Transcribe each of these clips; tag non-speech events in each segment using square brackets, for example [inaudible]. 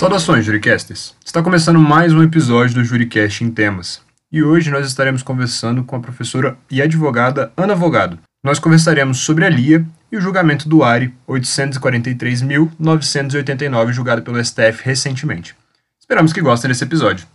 Saudações, Juricasters! Está começando mais um episódio do Juricast em Temas. E hoje nós estaremos conversando com a professora e advogada Ana Vogado. Nós conversaremos sobre a LIA e o julgamento do ARI 843.989, julgado pelo STF recentemente. Esperamos que gostem desse episódio.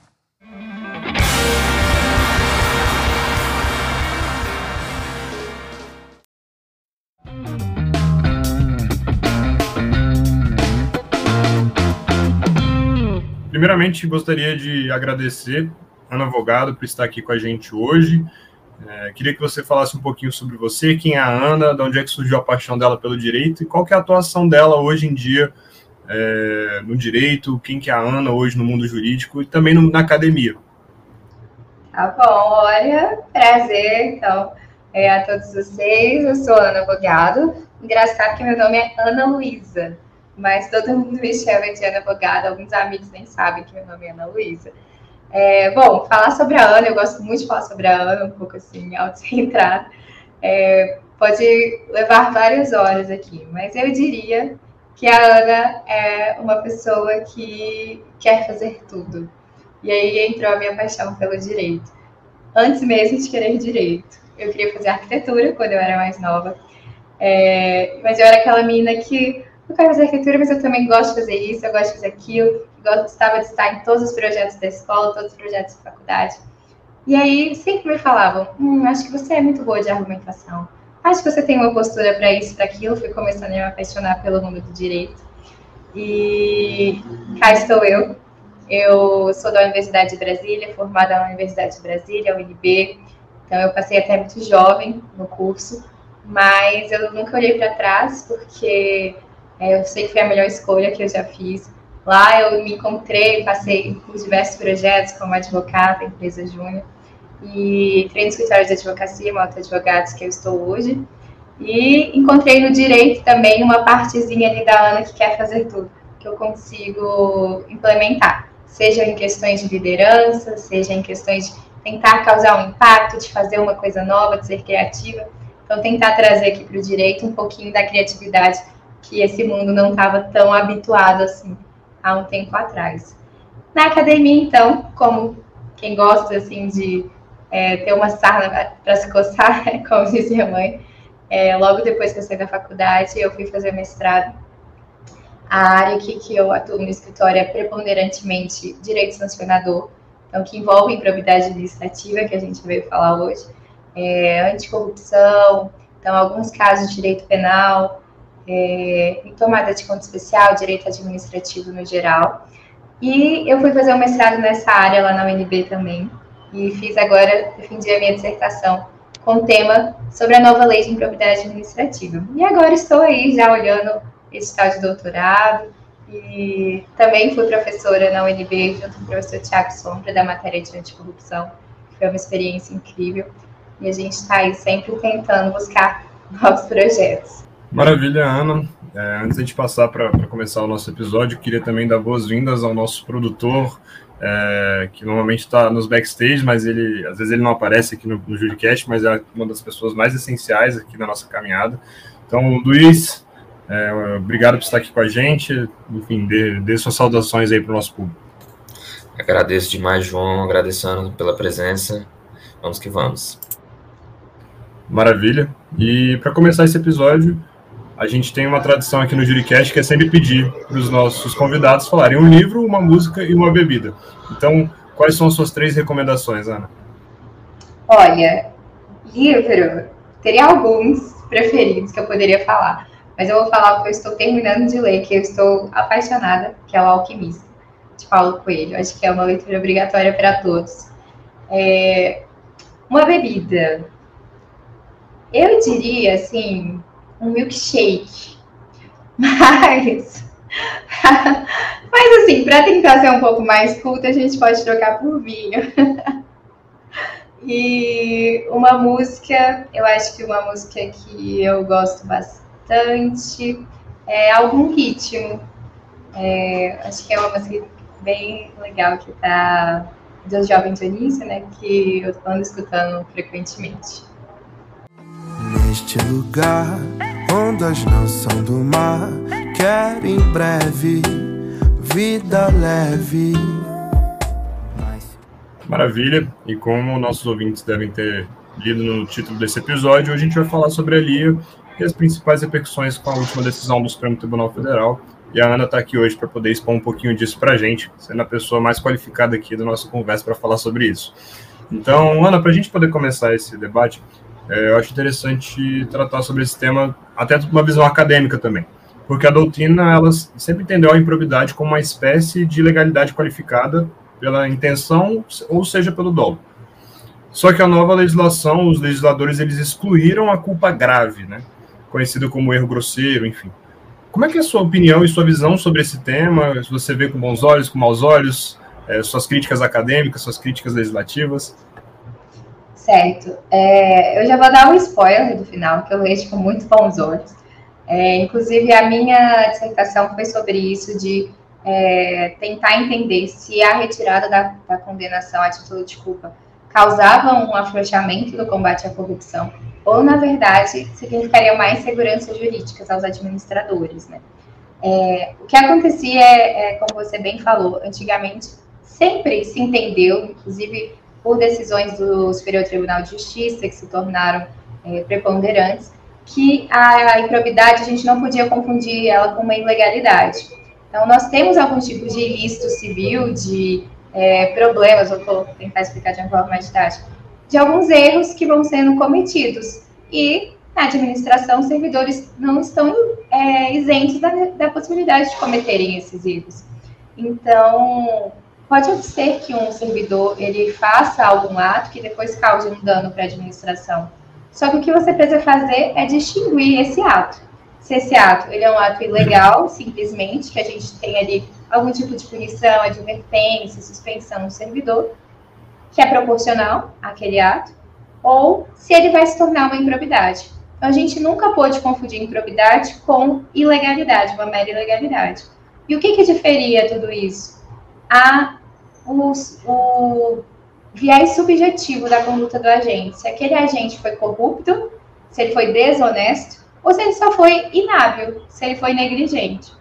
Primeiramente, gostaria de agradecer Ana Vogado por estar aqui com a gente hoje. É, queria que você falasse um pouquinho sobre você, quem é a Ana, de onde é que surgiu a paixão dela pelo direito e qual que é a atuação dela hoje em dia é, no direito, quem que é a Ana hoje no mundo jurídico e também no, na academia. Tá bom, olha, prazer, então, é, a todos vocês, eu sou Ana Vogado, engraçado que meu nome é Ana Luísa, mas todo mundo me chama de Ana Bogada, alguns amigos nem sabem que meu nome é Ana Luísa. É, bom, falar sobre a Ana, eu gosto muito de falar sobre a Ana, um pouco assim, [laughs] autocentrado. É, pode levar várias horas aqui, mas eu diria que a Ana é uma pessoa que quer fazer tudo. E aí entrou a minha paixão pelo direito. Antes mesmo de querer direito. Eu queria fazer arquitetura quando eu era mais nova. É, mas eu era aquela menina que eu quero fazer arquitetura, mas eu também gosto de fazer isso, eu gosto de fazer aquilo, gostava de estar em todos os projetos da escola, todos os projetos da faculdade. E aí sempre me falavam, hum, acho que você é muito boa de argumentação, acho que você tem uma postura para isso, para aquilo. Fui começando a me apaixonar pelo mundo do direito. E cá estou eu. Eu sou da Universidade de Brasília, formada na Universidade de Brasília, UNB. Então eu passei até muito jovem no curso, mas eu nunca olhei para trás porque é, eu sei que foi a melhor escolha que eu já fiz. Lá eu me encontrei, passei por diversos projetos como advogada, empresa júnior, e entrei no escritório de advocacia, Malta Advogados, que eu estou hoje. E encontrei no direito também uma partezinha ali da Ana que quer fazer tudo, que eu consigo implementar, seja em questões de liderança, seja em questões de tentar causar um impacto, de fazer uma coisa nova, de ser criativa. Então, tentar trazer aqui para o direito um pouquinho da criatividade que esse mundo não estava tão habituado assim há um tempo atrás. Na academia, então, como quem gosta assim de é, ter uma sarna para se coçar, [laughs] como diz minha mãe, é, logo depois que eu saí da faculdade, eu fui fazer mestrado. A área que, que eu atuo no escritório é preponderantemente direito sancionador, então que envolve improbidade administrativa, que a gente veio falar hoje, é, anticorrupção, então alguns casos de direito penal, é, em tomada de conta especial, direito administrativo no geral. E eu fui fazer um mestrado nessa área lá na UNB também. E fiz agora, defendi a minha dissertação com o tema sobre a nova lei de improbidade administrativa. E agora estou aí já olhando esse tal de doutorado. E também fui professora na UNB junto com o professor Tiago Sombra da matéria de anticorrupção. Foi uma experiência incrível. E a gente está aí sempre tentando buscar [laughs] novos projetos. Maravilha, Ana. É, antes de passar para começar o nosso episódio, queria também dar boas-vindas ao nosso produtor, é, que normalmente está nos backstage, mas ele às vezes ele não aparece aqui no, no Juricast, mas é uma das pessoas mais essenciais aqui na nossa caminhada. Então, Luiz, é, obrigado por estar aqui com a gente. Enfim, dê, dê suas saudações aí para o nosso público. Agradeço demais, João, agradecendo pela presença. Vamos que vamos. Maravilha. E para começar esse episódio, a gente tem uma tradição aqui no Juricast que é sempre pedir para os nossos convidados falarem um livro, uma música e uma bebida. Então, quais são as suas três recomendações, Ana? Olha, livro, teria alguns preferidos que eu poderia falar, mas eu vou falar o que eu estou terminando de ler, que eu estou apaixonada, que é O Alquimista, de Paulo Coelho. Acho que é uma leitura obrigatória para todos. É... Uma bebida. Eu diria, assim, um milkshake. [laughs] Mas, [laughs] mas assim, para tentar ser um pouco mais culta, a gente pode trocar por vinho. [laughs] e uma música, eu acho que uma música que eu gosto bastante é algum ritmo. É, acho que é uma música bem legal que tá do Jovem Dionísio, né? Que eu ando escutando frequentemente. Neste lugar, ondas não são do mar, quero em breve vida leve. Maravilha. E como nossos ouvintes devem ter lido no título desse episódio, hoje a gente vai falar sobre a LIA e as principais repercussões com a última decisão do Supremo Tribunal Federal. E a Ana está aqui hoje para poder expor um pouquinho disso para a gente, sendo a pessoa mais qualificada aqui da nossa conversa para falar sobre isso. Então, Ana, para a gente poder começar esse debate, é, eu acho interessante tratar sobre esse tema até uma visão acadêmica também, porque a doutrina ela sempre entendeu a improbidade como uma espécie de legalidade qualificada pela intenção ou seja pelo dolo. Só que a nova legislação, os legisladores eles excluíram a culpa grave, né? Conhecido como erro grosseiro, enfim. Como é que é a sua opinião e sua visão sobre esse tema? Se você vê com bons olhos, com maus olhos, é, suas críticas acadêmicas, suas críticas legislativas? Certo. É, eu já vou dar um spoiler do final, que eu vejo com muito bons olhos. É, inclusive, a minha dissertação foi sobre isso, de é, tentar entender se a retirada da, da condenação a título de culpa causava um afrouxamento do combate à corrupção, ou, na verdade, significaria mais segurança jurídica aos administradores. Né? É, o que acontecia é, é, como você bem falou, antigamente sempre se entendeu, inclusive por decisões do Superior Tribunal de Justiça, que se tornaram é, preponderantes, que a improbidade a gente não podia confundir ela com uma ilegalidade. Então, nós temos alguns tipos de ilícito civil, de é, problemas, vou tentar explicar de uma forma mais didática, de alguns erros que vão sendo cometidos. E na administração, os servidores não estão é, isentos da, da possibilidade de cometerem esses erros. Então, pode ser que um servidor ele faça algum ato que depois cause um dano para a administração. Só que o que você precisa fazer é distinguir esse ato. Se esse ato ele é um ato ilegal, simplesmente, que a gente tem ali algum tipo de punição, advertência, suspensão no servidor, que é proporcional àquele ato, ou se ele vai se tornar uma improbidade. Então, a gente nunca pode confundir improbidade com ilegalidade, uma mera ilegalidade. E o que, que diferia tudo isso? A, os, o viés subjetivo da conduta do agente. Se aquele agente foi corrupto, se ele foi desonesto, ou se ele só foi inábil, se ele foi negligente.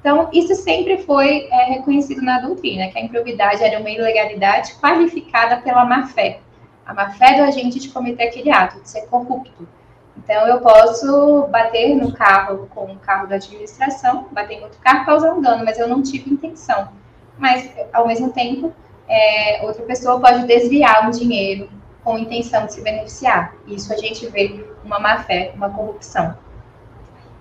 Então, isso sempre foi é, reconhecido na doutrina, que a improbidade era uma ilegalidade qualificada pela má-fé. A má-fé do agente de cometer aquele ato, de ser corrupto. Então, eu posso bater no carro com o carro da administração, bater em outro carro, causar um dano, mas eu não tive intenção. Mas, ao mesmo tempo, é, outra pessoa pode desviar um dinheiro com intenção de se beneficiar. Isso a gente vê uma má-fé, uma corrupção.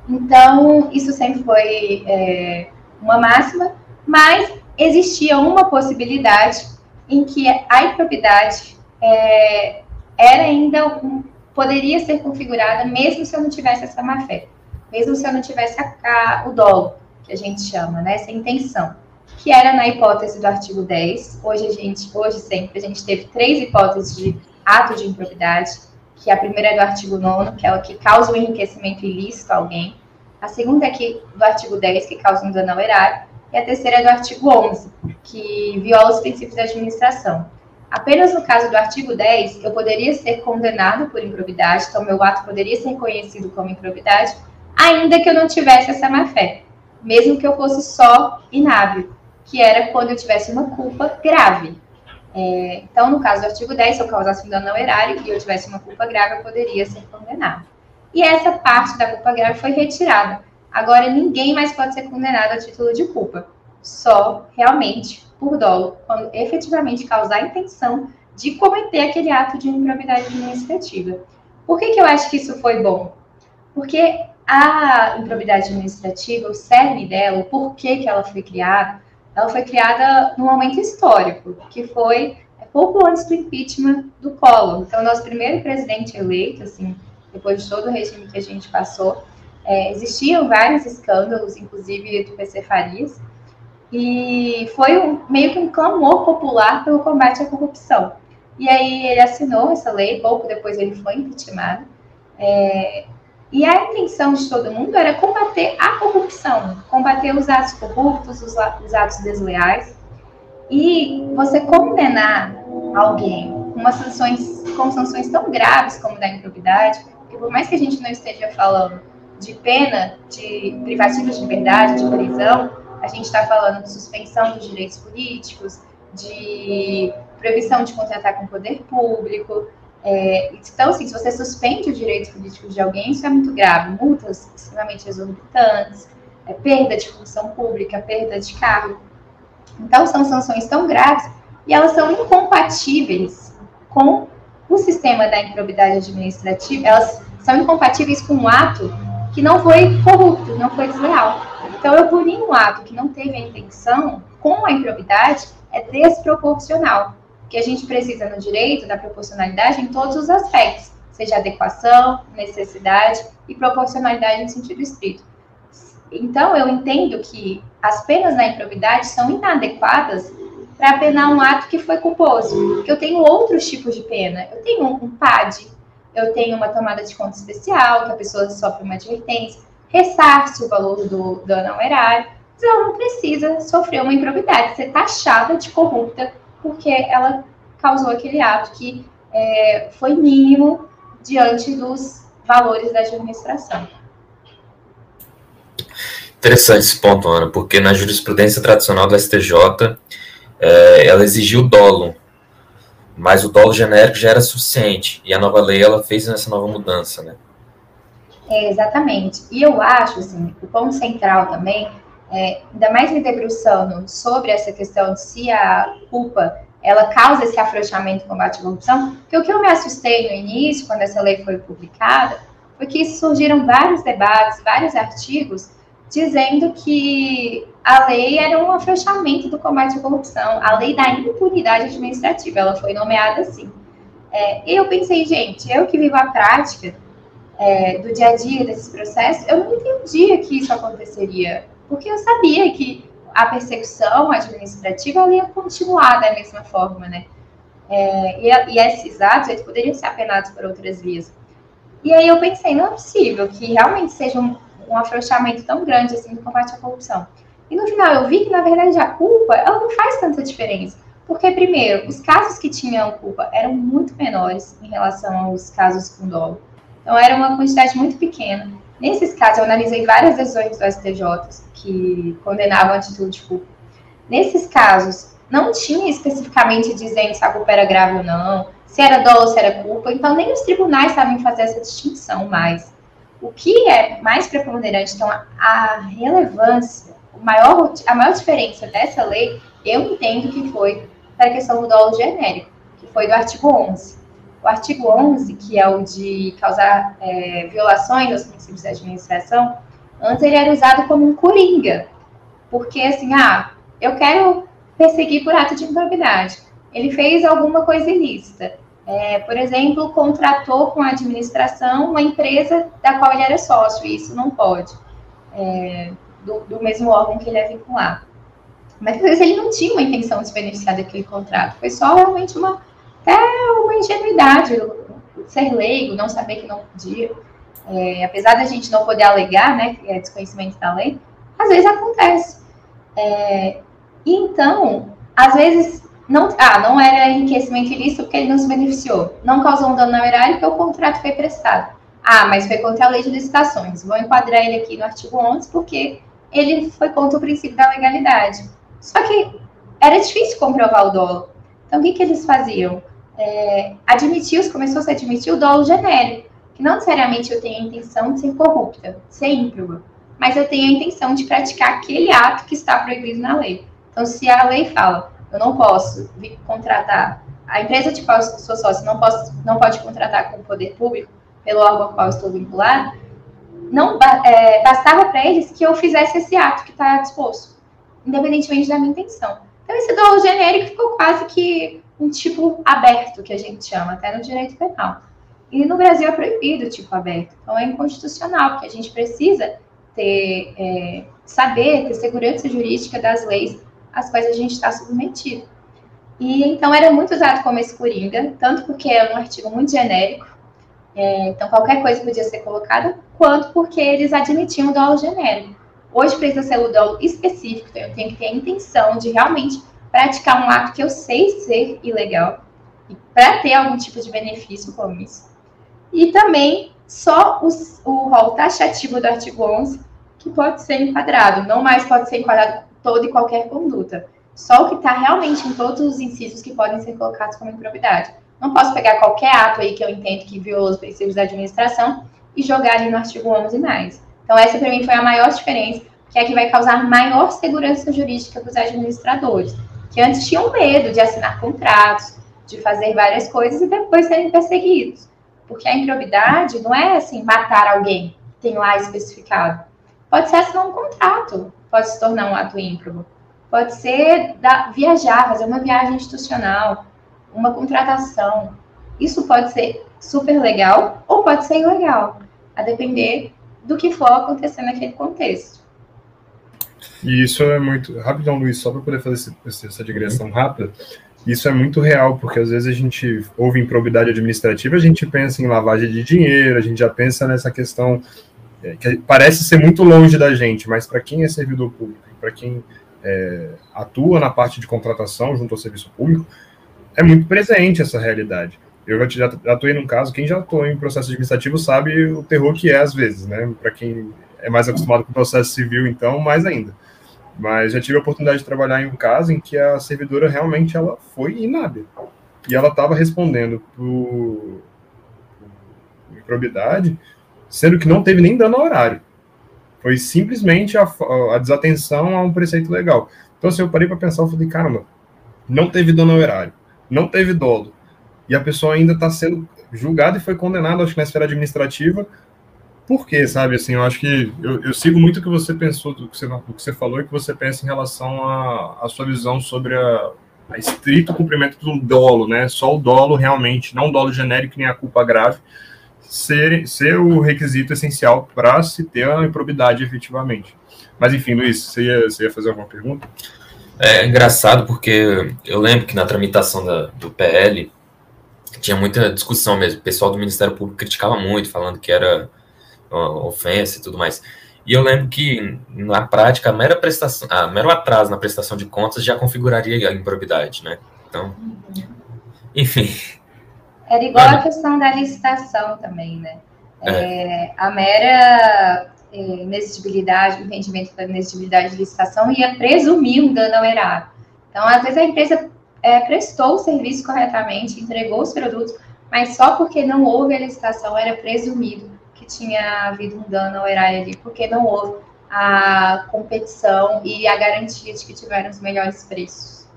Então, isso sempre foi é, uma máxima, mas existia uma possibilidade em que a improbidade é, era ainda um, poderia ser configurada mesmo se eu não tivesse essa má fé, mesmo se eu não tivesse a, a, o dolo, que a gente chama, né, essa intenção, que era na hipótese do artigo 10. Hoje a gente, hoje sempre a gente teve três hipóteses de ato de improbidade, que a primeira é do artigo 9, que é o que causa o enriquecimento ilícito a alguém. A segunda é que, do artigo 10, que causa um dano ao erário. E a terceira é do artigo 11, que viola os princípios da administração. Apenas no caso do artigo 10, eu poderia ser condenado por improbidade, então meu ato poderia ser reconhecido como improbidade, ainda que eu não tivesse essa má-fé, mesmo que eu fosse só inábil, que era quando eu tivesse uma culpa grave. É, então, no caso do artigo 10, se eu causasse um dano ao erário e eu tivesse uma culpa grave, eu poderia ser condenado. E essa parte da culpa grave foi retirada. Agora, ninguém mais pode ser condenado a título de culpa, só realmente por dolo, quando efetivamente causar a intenção de cometer aquele ato de improbidade administrativa. Por que, que eu acho que isso foi bom? Porque a improbidade administrativa, o cerne dela, o porquê que ela foi criada, ela foi criada num momento histórico, que foi é, pouco antes do impeachment do Collor. Então, nosso primeiro presidente eleito, assim, depois de todo o regime que a gente passou, é, existiam vários escândalos, inclusive do PC Farias, e foi um, meio que um clamor popular pelo combate à corrupção. E aí ele assinou essa lei, pouco depois ele foi impeachmentado, é, e a intenção de todo mundo era combater a corrupção, combater os atos corruptos, os, os atos desleais. E você condenar alguém com, sanções, com sanções tão graves como da improbidade, que por mais que a gente não esteja falando de pena de privativa de liberdade, de prisão, a gente está falando de suspensão dos direitos políticos, de proibição de contratar com o poder público. É, então, assim, se você suspende os direitos políticos de alguém, isso é muito grave. Multas extremamente exorbitantes, é, perda de função pública, perda de cargo. Então, são sanções tão graves e elas são incompatíveis com o sistema da improbidade administrativa, elas são incompatíveis com um ato que não foi corrupto, não foi desleal. Então, eu punir um ato que não teve a intenção com a improbidade é desproporcional, que a gente precisa no direito da proporcionalidade em todos os aspectos, seja adequação, necessidade e proporcionalidade em sentido estrito. Então, eu entendo que as penas da improbidade são inadequadas para penar um ato que foi culposo. Porque eu tenho outros tipos de pena. Eu tenho um PAD, eu tenho uma tomada de conta especial, que a pessoa sofre uma advertência, ressarce o valor do dano ao erário, ela não precisa sofrer uma improbidade, ser taxada de corrupta, porque ela causou aquele ato que é, foi mínimo diante dos valores da administração. Interessante esse ponto, Ana, porque na jurisprudência tradicional do STJ, é, ela exigiu dolo, mas o dolo genérico já era suficiente, e a nova lei ela fez essa nova mudança, né? É, exatamente. E eu acho, assim, o ponto central também, é, ainda mais me debruçando sobre essa questão de se a culpa ela causa esse afrouxamento no combate à corrupção, porque o que eu me assustei no início, quando essa lei foi publicada, foi que surgiram vários debates, vários artigos dizendo que a lei era um afrouxamento do combate à corrupção, a lei da impunidade administrativa, ela foi nomeada assim. É, e eu pensei, gente, eu que vivo a prática é, do dia a dia desses processos, eu não entendia que isso aconteceria, porque eu sabia que a persecução administrativa ela ia continuar da mesma forma, né? É, e, e, esses atos eles poderiam ser apenados por outras vias. E aí eu pensei, não é possível que realmente seja um, um afrouxamento tão grande assim no combate à corrupção. E no final eu vi que, na verdade, a culpa ela não faz tanta diferença. Porque, primeiro, os casos que tinham culpa eram muito menores em relação aos casos com dolo. Então, era uma quantidade muito pequena. Nesses casos, eu analisei várias decisões do STJ que condenavam a título de culpa. Nesses casos, não tinha especificamente dizendo se a culpa era grave ou não, se era dolo ou se era culpa, então nem os tribunais sabem fazer essa distinção mais. O que é mais preponderante, então, a relevância, maior, a maior diferença dessa lei, eu entendo que foi para a questão do dolo genérico, que foi do artigo 11. Artigo 11, que é o de causar é, violações aos princípios da administração, antes ele era usado como um coringa, porque assim, ah, eu quero perseguir por ato de improbidade. Ele fez alguma coisa ilícita. É, por exemplo, contratou com a administração uma empresa da qual ele era sócio, e isso não pode, é, do, do, mesmo órgão que ele é vinculado. Mas às vezes ele não tinha uma intenção de se beneficiar daquele contrato, foi só realmente uma, até uma ingenuidade, ser leigo, não saber que não podia. É, apesar da gente não poder alegar, né, que é desconhecimento da lei, às vezes acontece. É, então, às vezes não, ah, não era enriquecimento ilícito porque ele não se beneficiou. Não causou um dano na erário porque o contrato foi prestado. Ah, mas foi contra a lei de licitações. Vou enquadrar ele aqui no artigo 11 porque ele foi contra o princípio da legalidade. Só que era difícil comprovar o dolo. Então, o que, que eles faziam? É, admitiu, começou a se admitir o dolo genérico, que não necessariamente eu tenho a intenção de ser corrupta, ser ímproba, mas eu tenho a intenção de praticar aquele ato que está proibido na lei. Então, se a lei fala, eu não posso contratar, a empresa de qual eu sou sócio não, posso, não pode contratar com o poder público, pelo órgão ao qual estou vinculado, não é, bastava para eles que eu fizesse esse ato que está disposto, independentemente da minha intenção. Então, esse dolo genérico ficou quase que um tipo aberto, que a gente chama, até no direito penal. E no Brasil é proibido o tipo aberto. Então, é inconstitucional, porque a gente precisa ter, é, saber, ter segurança jurídica das leis às quais a gente está submetido. E então era muito usado como esse tanto porque é um artigo muito genérico, é, então qualquer coisa podia ser colocada, quanto porque eles admitiam o dolo genérico. Hoje precisa ser o dolo específico, então eu tenho que ter a intenção de realmente praticar um ato que eu sei ser ilegal, e para ter algum tipo de benefício com isso. E também só os, o rol taxativo do artigo 11 que pode ser enquadrado, não mais pode ser enquadrado toda e qualquer conduta. Só o que está realmente em todos os incisos que podem ser colocados como improbidade. Não posso pegar qualquer ato aí que eu entendo que violou os princípios da administração e jogar ali no artigo 11 mais. Então, essa para mim foi a maior diferença, que é que vai causar maior segurança jurídica para os administradores, que antes tinham medo de assinar contratos, de fazer várias coisas e depois serem perseguidos. Porque a improbidade não é assim, matar alguém, tem lá especificado. Pode ser assinar um contrato, pode se tornar um ato ímprobo. Pode ser da, viajar, fazer uma viagem institucional, uma contratação. Isso pode ser super legal ou pode ser ilegal, a depender do que for acontecer naquele contexto. E isso é muito. Rapidão, Luiz, só para poder fazer essa digressão rápida. Isso é muito real, porque às vezes a gente ouve improbidade administrativa, a gente pensa em lavagem de dinheiro, a gente já pensa nessa questão é, que parece ser muito longe da gente, mas para quem é servidor público, para quem é, atua na parte de contratação junto ao serviço público, é muito presente essa realidade. Eu já, atuei num caso, quem já atuou em processo administrativo sabe o terror que é às vezes, né? Para quem é mais acostumado com o processo civil, então, mais ainda. Mas já tive a oportunidade de trabalhar em um caso em que a servidora realmente ela foi inábil. E ela estava respondendo por improbidade, sendo que não teve nem dano ao horário. Foi simplesmente a, a desatenção a um preceito legal. Então, assim, eu parei para pensar, eu falei, caramba, não teve dano ao horário, não teve dolo, e a pessoa ainda está sendo julgada e foi condenada, acho que na esfera administrativa, por quê, sabe? Assim, eu acho que eu, eu sigo muito o que você pensou, do que você, do que você falou e que você pensa em relação à sua visão sobre a, a, estrito cumprimento do dolo, né? Só o dolo realmente, não o dolo genérico nem a culpa grave, ser, ser o requisito essencial para se ter a improbidade efetivamente. Mas enfim, Luiz, você ia, você ia fazer alguma pergunta? É engraçado porque eu lembro que na tramitação da, do PL tinha muita discussão mesmo. O pessoal do Ministério Público criticava muito, falando que era ofensa e tudo mais. E eu lembro que, na prática, a mera prestação, a mero atraso na prestação de contas já configuraria a improbidade, né? Então, enfim. Era igual a questão da licitação também, né? É. É, a mera é, inexigibilidade, o entendimento da inexigibilidade de licitação ia presumir um dano ao erário. Então, às vezes, a empresa é, prestou o serviço corretamente, entregou os produtos, mas só porque não houve a licitação era presumido tinha havido um dano ao erário ali, porque não houve a competição e a garantia de que tiveram os melhores preços.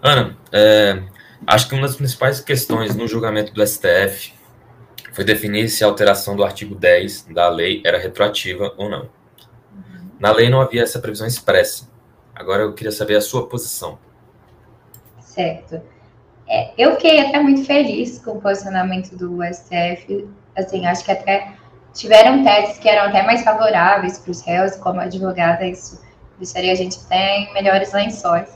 Ana, é, acho que uma das principais questões no julgamento do STF foi definir se a alteração do artigo 10 da lei era retroativa ou não. Na lei não havia essa previsão expressa. Agora eu queria saber a sua posição. Certo. É, eu fiquei até muito feliz com o posicionamento do STF assim, acho que até tiveram teses que eram até mais favoráveis para os réus, como advogada, isso deixaria a gente até em melhores lençóis.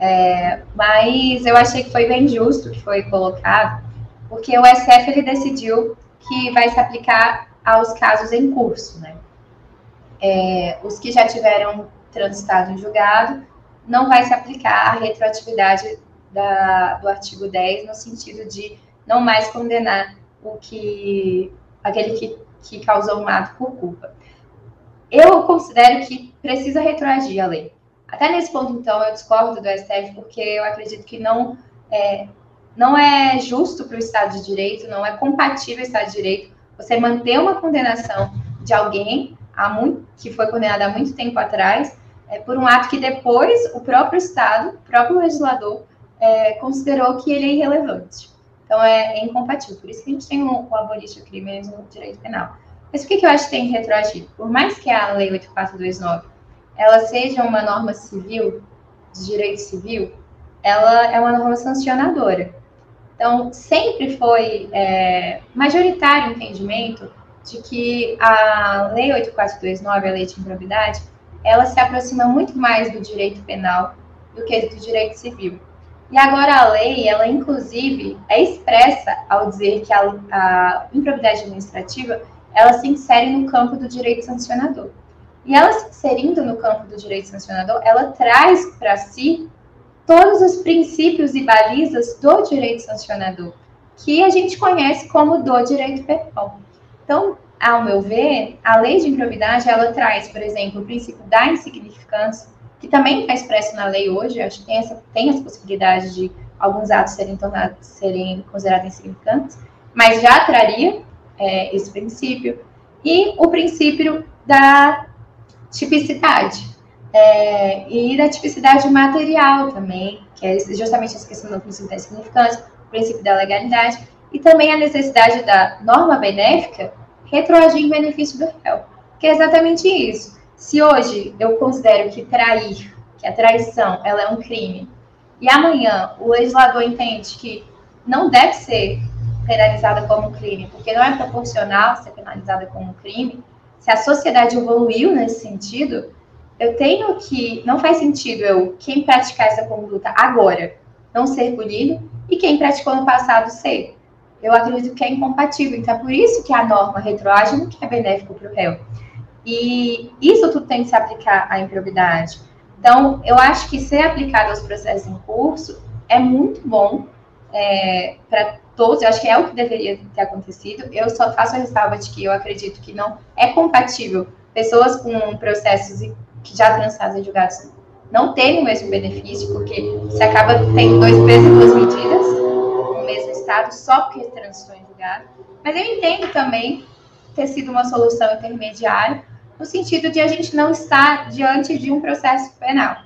É, mas eu achei que foi bem justo que foi colocado, porque o SF ele decidiu que vai se aplicar aos casos em curso, né? É, os que já tiveram transitado em julgado, não vai se aplicar a retroatividade da, do artigo 10, no sentido de não mais condenar o que aquele que, que causou um ato por culpa. Eu considero que precisa retroagir a lei. Até nesse ponto, então, eu discordo do STF, porque eu acredito que não é, não é justo para o Estado de Direito, não é compatível o Estado de Direito você manter uma condenação de alguém muito, que foi condenado há muito tempo atrás, é, por um ato que depois o próprio Estado, o próprio legislador, é, considerou que ele é irrelevante. Então, é, é, incompatível. Por isso que a gente tem o, o abolir crime no direito penal. Mas por que, que eu acho que tem que retroagir? Por mais que a Lei 8429 ela seja uma norma civil, de direito civil, ela é uma norma sancionadora. Então, sempre foi é, majoritário o entendimento de que a Lei 8429, a Lei de Improbidade, ela se aproxima muito mais do direito penal do que do direito civil. E agora a lei, ela inclusive é expressa ao dizer que a, a improbidade administrativa, ela se insere no campo do direito sancionador. E ela se inserindo no campo do direito sancionador, ela traz para si todos os princípios e balizas do direito sancionador, que a gente conhece como do direito penal. Então, ao meu ver, a lei de improbidade, ela traz, por exemplo, o princípio da insignificância, que também está expresso na lei hoje, acho que tem essa, tem essa possibilidade de alguns atos serem, tornados, serem considerados insignificantes, mas já traria é, esse princípio, e o princípio da tipicidade, é, e da tipicidade material também, que é justamente essa questão do princípio da insignificância, o princípio da legalidade, e também a necessidade da norma benéfica retroagir em benefício do réu. Que é exatamente isso. Se hoje eu considero que trair, que a traição, ela é um crime, e amanhã o legislador entende que não deve ser penalizada como crime, porque não é proporcional ser penalizada como crime, se a sociedade evoluiu nesse sentido, eu tenho que. Não faz sentido eu, quem praticar essa conduta agora, não ser punido, e quem praticou no passado ser eu acredito que é incompatível. Então, é por isso que a norma retroage não é benéfico para o réu. E isso tudo tem que se aplicar à improbidade. Então, eu acho que ser aplicado aos processos em curso é muito bom é, para todos. Eu acho que é o que deveria ter acontecido. Eu só faço a ressalva de que eu acredito que não é compatível pessoas com processos que já transados em julgados não terem o mesmo benefício, porque você acaba tendo dois pesos e duas medidas Só porque transitou em julgado. Mas eu entendo também ter sido uma solução intermediária, no sentido de a gente não estar diante de um processo penal,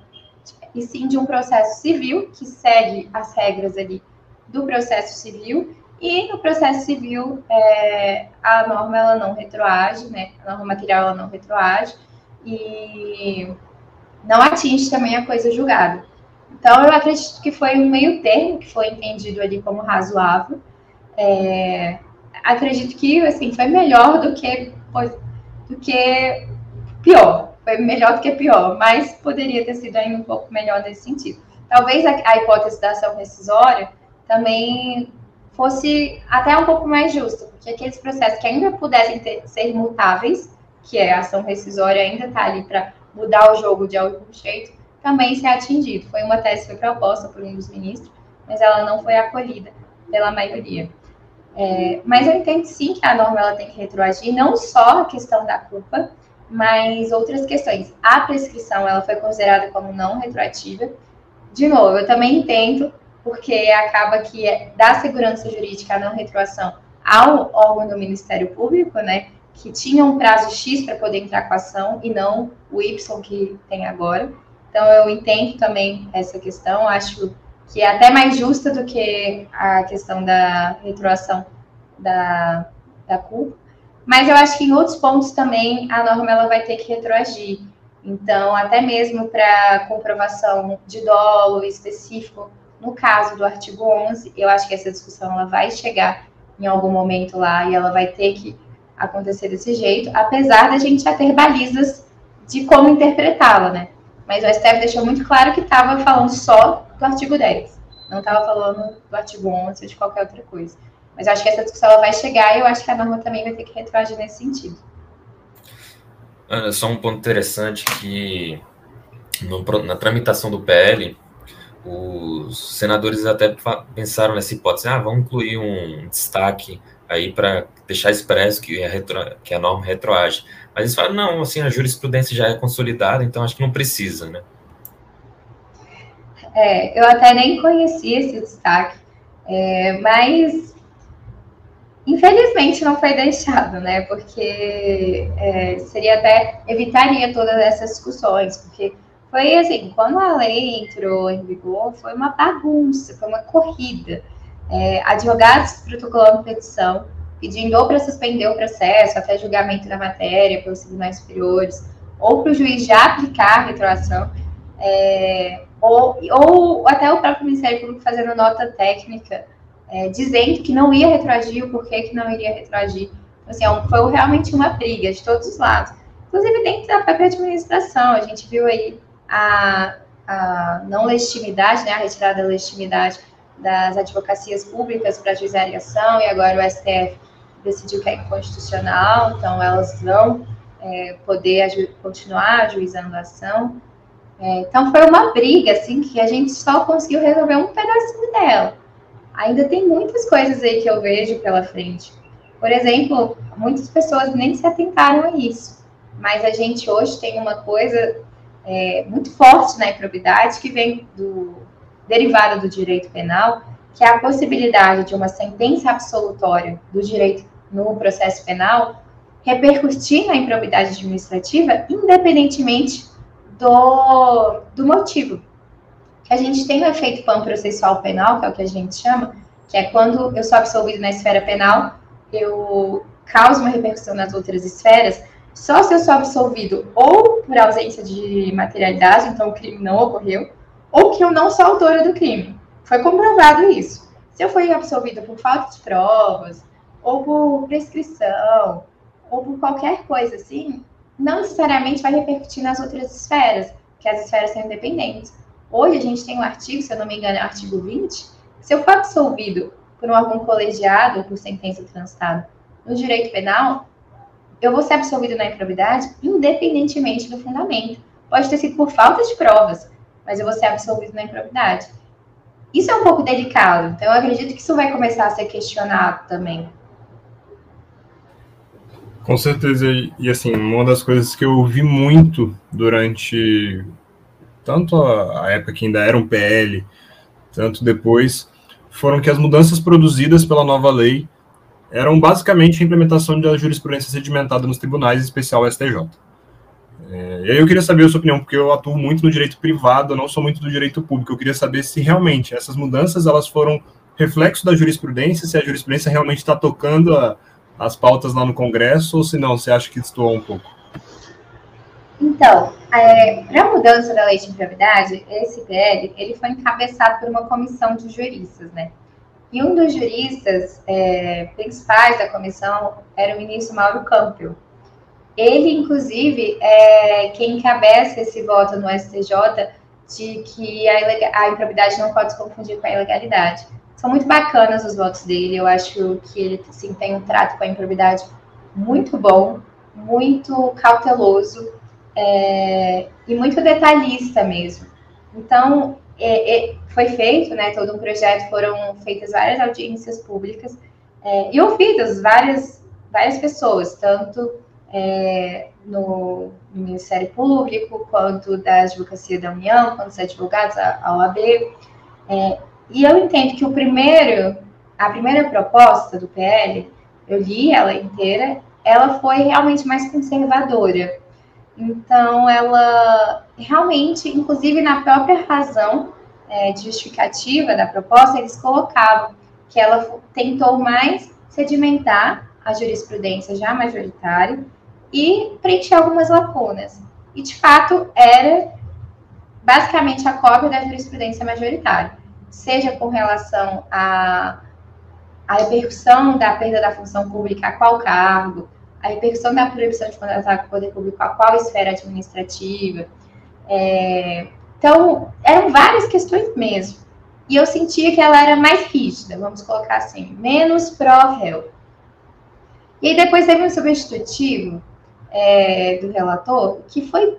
e sim de um processo civil, que segue as regras ali do processo civil, e no processo civil é, a norma ela não retroage, né? A norma material ela não retroage, e não atinge também a coisa julgada. Então, eu acredito que foi um meio termo que foi entendido ali como razoável. É, acredito que, assim, foi melhor do que, do que pior. Foi melhor do que pior, mas poderia ter sido ainda um pouco melhor nesse sentido. Talvez a, a hipótese da ação rescisória também fosse até um pouco mais justa, porque aqueles processos que ainda pudessem ter, ser mutáveis, que é a ação rescisória, ainda está ali para mudar o jogo de algum jeito, também ser atingido. Foi uma tese que foi proposta por um dos ministros, mas ela não foi acolhida pela maioria. É, mas eu entendo sim que a norma ela tem que retroagir, não só a questão da culpa, mas outras questões. A prescrição ela foi considerada como não retroativa. De novo, eu também entendo, porque acaba que é, dá segurança jurídica a não retroação ao órgão do Ministério Público, né, que tinha um prazo X para poder entrar com a ação e não o Y que tem agora. Então, eu entendo também essa questão, acho que é até mais justa do que a questão da retroação da, da culpa. Mas eu acho que em outros pontos também a norma ela vai ter que retroagir. Então, até mesmo para comprovação de dolo específico, no caso do artigo 11, eu acho que essa discussão ela vai chegar em algum momento lá e ela vai ter que acontecer desse jeito, apesar da gente já ter balizas de como interpretá-la, né? Mas o STF deixou muito claro que estava falando só do artigo 10, não estava falando do artigo 11 ou de qualquer outra coisa. Mas eu acho que essa discussão ela vai chegar e eu acho que a norma também vai ter que retroagir nesse sentido. Ana, só um ponto interessante que no, na tramitação do PL, os senadores até pensaram nessa hipótese, ah, vamos incluir um destaque aí para deixar expresso que a, retro, que a norma retroage. Mas eles falam, não, assim, a jurisprudência já é consolidada, então acho que não precisa, né? É, eu até nem conhecia esse destaque, é, mas infelizmente não foi deixado, né? Porque é, seria até evitaria todas essas discussões, porque foi assim, quando a lei entrou em vigor, foi uma bagunça, foi uma corrida. É, advogados protocolando petição, pedindo ou para suspender o processo até julgamento da matéria pelos tribunais superiores, ou para o juiz já aplicar a retroação, é, ou, ou até o próprio Ministério Público fazendo nota técnica, é, dizendo que não ia retroagir, o porquê que não iria retroagir. Então, assim, é foi realmente uma briga de todos os lados. Inclusive dentro da própria administração, a gente viu aí a, a não legitimidade, né, a retirada da legitimidade das advocacias públicas para a ação, e agora o STF decidiu que é inconstitucional, então elas vão é, poder continuar ajuizando a ação. É, então foi uma briga, assim, que a gente só conseguiu resolver um pedacinho dela. Ainda tem muitas coisas aí que eu vejo pela frente. Por exemplo, muitas pessoas nem se atentaram a isso, mas a gente hoje tem uma coisa é, muito forte na improbidade que vem do derivada do direito penal, que é a possibilidade de uma sentença absolutória do direito no processo penal repercutir na improbidade administrativa, independentemente do, do motivo. A gente tem o efeito pan-processual penal, que é o que a gente chama, que é quando eu sou absolvido na esfera penal, eu causo uma repercussão nas outras esferas, só se eu sou absolvido ou por ausência de materialidade, então o crime não ocorreu, ou que eu não sou autora do crime. Foi comprovado isso. Se eu fui absolvido por falta de provas, ou por prescrição, ou por qualquer coisa assim, não necessariamente vai repercutir nas outras esferas, que as esferas são independentes. Hoje a gente tem um artigo, se eu não me engano, é o artigo 20, se eu for absolvido por um órgão colegiado ou por sentença transitada no direito penal, eu vou ser absolvido na improbidade independentemente do fundamento. Pode ter sido por falta de provas, mas eu vou ser absolvido na improbidade. Isso é um pouco delicado, então eu acredito que isso vai começar a ser questionado também. Com certeza, e assim, uma das coisas que eu vi muito durante tanto a, época que ainda era um PL, tanto depois, foram que as mudanças produzidas pela nova lei eram basicamente a implementação da jurisprudência sedimentada nos tribunais, em especial STJ. É, e aí eu queria saber a sua opinião, porque eu atuo muito no direito privado, eu não sou muito do direito público. Eu queria saber se realmente essas mudanças elas foram reflexo da jurisprudência, se a jurisprudência realmente está tocando a, as pautas lá no Congresso, ou se não, você acha que destoou um pouco? Então, é, para a mudança da lei de improbidade, esse PL ele foi encabeçado por uma comissão de juristas, né? E um dos juristas é, principais da comissão era o ministro Mauro Campbell. Ele, inclusive, é quem encabeça esse voto no STJ de que a, a improbidade não pode se confundir com a ilegalidade. São muito bacanas os votos dele, eu acho que ele sim, tem um trato com a improbidade muito bom, muito cauteloso é, e muito detalhista mesmo. Então, é, é, foi feito, né, todo um projeto, foram feitas várias audiências públicas é, e ouvidas várias, várias pessoas, tanto é, no, no, Ministério Público, quanto da Advocacia da União, quanto dos advogados, a, a OAB. É, e eu entendo que o primeiro, a primeira proposta do PL, eu li ela inteira, ela foi realmente mais conservadora. Então, ela realmente, inclusive na própria razão é, justificativa da proposta, eles colocavam que ela tentou mais sedimentar a jurisprudência já majoritária e preencher algumas lacunas. E, de fato, era basicamente a cópia da jurisprudência majoritária, seja com relação à, à repercussão da perda da função pública a qual cargo, a repercussão da proibição de contratar com o poder público a qual esfera administrativa. É, então, eram várias questões mesmo. E eu sentia que ela era mais rígida, vamos colocar assim, menos pró-réu. E aí depois teve um substitutivo é, do relator que foi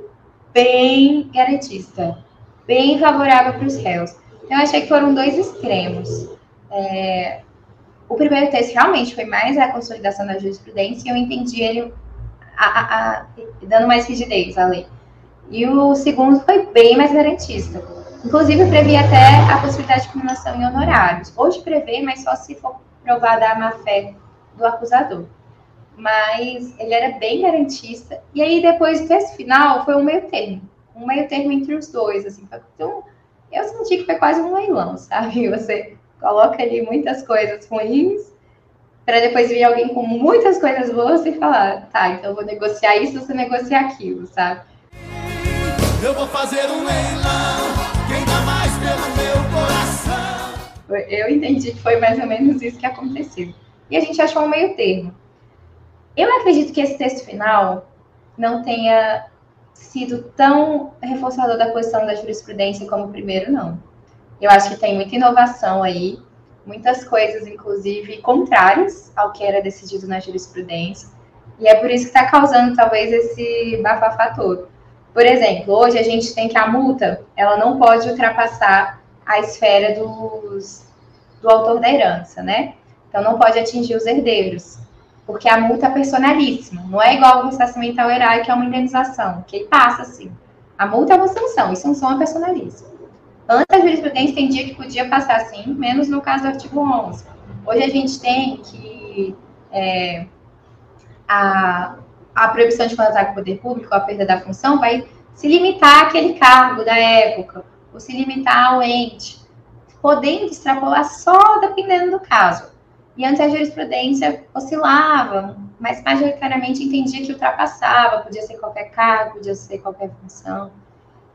bem garantista, bem favorável para os réus. Eu achei que foram dois extremos. É, o primeiro texto realmente foi mais a consolidação da jurisprudência e eu entendi ele a, a, a, dando mais rigidez à lei. E o segundo foi bem mais garantista. Inclusive, previa até a possibilidade de combinação em honorários. Hoje prevê, mas só se for provada a má-fé do acusador. Mas ele era bem garantista. E aí, depois, o texto final foi um meio termo. Um meio termo entre os dois. Assim. Então, eu senti que foi quase um leilão, sabe? [laughs] Você coloca ali muitas coisas ruins para depois vir alguém com muitas coisas boas e falar, tá, então eu vou negociar isso, você negocia aquilo, sabe? Eu vou fazer um leilão, quem dá mais pelo meu coração. Eu entendi que foi mais ou menos isso que aconteceu. E a gente achou um meio termo. Eu acredito que esse texto final não tenha sido tão reforçador da posição da jurisprudência como o primeiro, não. Eu acho que tem muita inovação aí, muitas coisas, inclusive, contrárias ao que era decidido na jurisprudência. E é por isso que está causando, talvez, esse bafafá todo. Por exemplo, hoje a gente tem que a multa, ela não pode ultrapassar a esfera dos, do autor da herança, né? Então, não pode atingir os herdeiros. Porque a multa é personalíssima, não é igual ao ressarcimento ao erário, que é uma indenização, que passa assim. A multa é uma sanção, e sanção é personalíssima. Antes a jurisprudência entendia que podia passar assim, menos no caso do artigo 11. Hoje a gente tem que é, a, a proibição de contratar com o poder público, a perda da função, vai se limitar àquele cargo da época, ou se limitar ao ente, podendo extrapolar só dependendo do caso. E antes a jurisprudência oscilava, mas majoritariamente entendia que ultrapassava, podia ser qualquer cargo, podia ser qualquer função.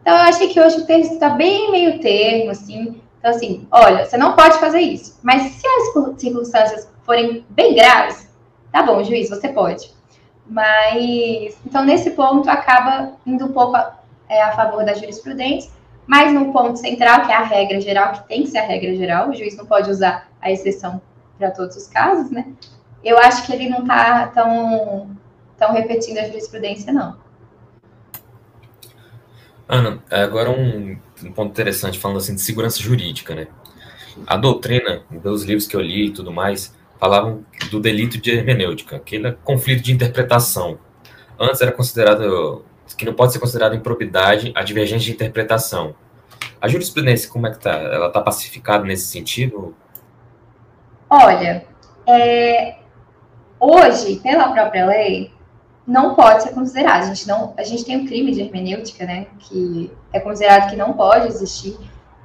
Então, eu achei que hoje o texto está bem meio termo, assim. Então, assim, olha, você não pode fazer isso. Mas se as circunstâncias forem bem graves, tá bom, juiz, você pode. Mas, então, nesse ponto, acaba indo um pouco a, é, a favor da jurisprudência, mas no ponto central, que é a regra geral, que tem que ser a regra geral, o juiz não pode usar a exceção para todos os casos, né? Eu acho que ele não está tão, tão repetindo a jurisprudência, não. Ana, agora um, um, ponto interessante, falando assim de segurança jurídica, né? A doutrina, dos livros que eu li e tudo mais, falavam do delito de hermenêutica, aquele conflito de interpretação. Antes era considerado que não pode ser considerado improbidade a divergência de interpretação. A jurisprudência, como é que tá? Ela está pacificada nesse sentido? Olha, é, hoje, pela própria lei, não pode ser considerado. A gente, não, a gente tem um crime de hermenêutica, né, que é considerado que não pode existir,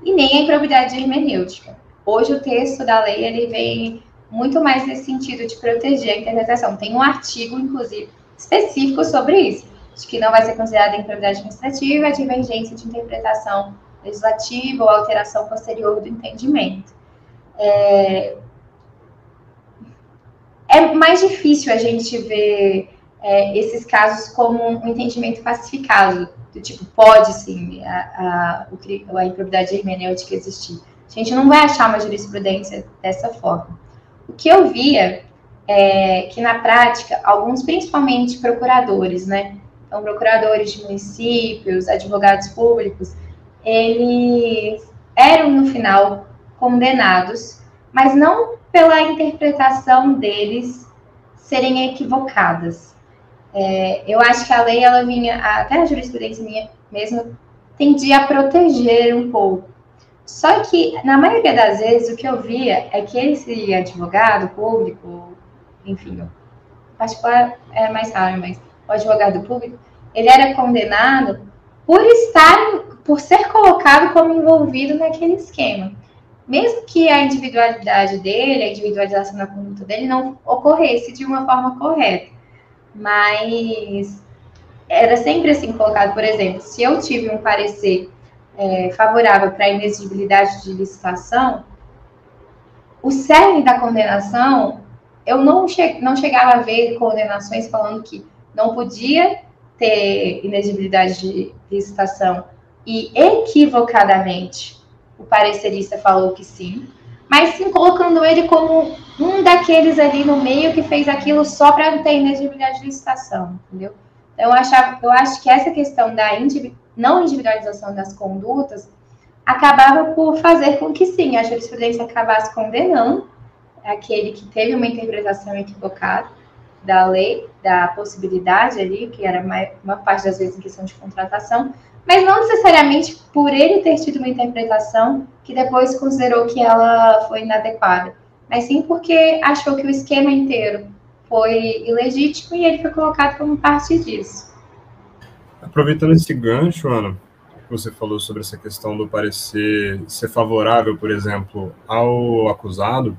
e nem a improbidade de hermenêutica. Hoje o texto da lei ele vem muito mais nesse sentido de proteger a interpretação. Tem um artigo, inclusive, específico sobre isso, de que não vai ser considerada improbidade administrativa a divergência de interpretação legislativa ou alteração posterior do entendimento. É, é mais difícil a gente ver é, esses casos como um entendimento pacificado, do tipo, pode sim a, a, a improbidade hermenêutica existir. A gente não vai achar uma jurisprudência dessa forma. O que eu via é que, na prática, alguns, principalmente procuradores, né? Então, procuradores de municípios, advogados públicos, eles eram, no final, condenados, mas não pela interpretação deles serem equivocadas, é, eu acho que a lei, ela vinha, até a jurisprudência minha mesmo, tendia a proteger um pouco. Só que, na maioria das vezes, o que eu via é que esse advogado público, enfim, particular era mais raro, mas o advogado público, ele era condenado por estar, por ser colocado como envolvido naquele esquema. Mesmo que a individualidade dele, a individualização da conduta dele não ocorresse de uma forma correta. Mas era sempre assim colocado, por exemplo, se eu tive um parecer é, favorável para a inexigibilidade de licitação, o cerne da condenação, eu não, che não chegava a ver condenações falando que não podia ter inexigibilidade de licitação. E equivocadamente o parecerista falou que sim, mas sim colocando ele como um daqueles ali no meio que fez aquilo só para não ter inexigibilidade de licitação, entendeu? Então, eu, achava, eu acho que essa questão da não individualização das condutas acabava por fazer com que, sim, a jurisprudência acabasse condenando aquele que teve uma interpretação equivocada da lei, da possibilidade ali, que era uma parte das vezes em questão de contratação, mas não necessariamente por ele ter tido uma interpretação que depois considerou que ela foi inadequada, mas sim porque achou que o esquema inteiro foi ilegítimo e ele foi colocado como parte disso. Aproveitando esse gancho, Ana, você falou sobre essa questão do parecer ser favorável, por exemplo, ao acusado,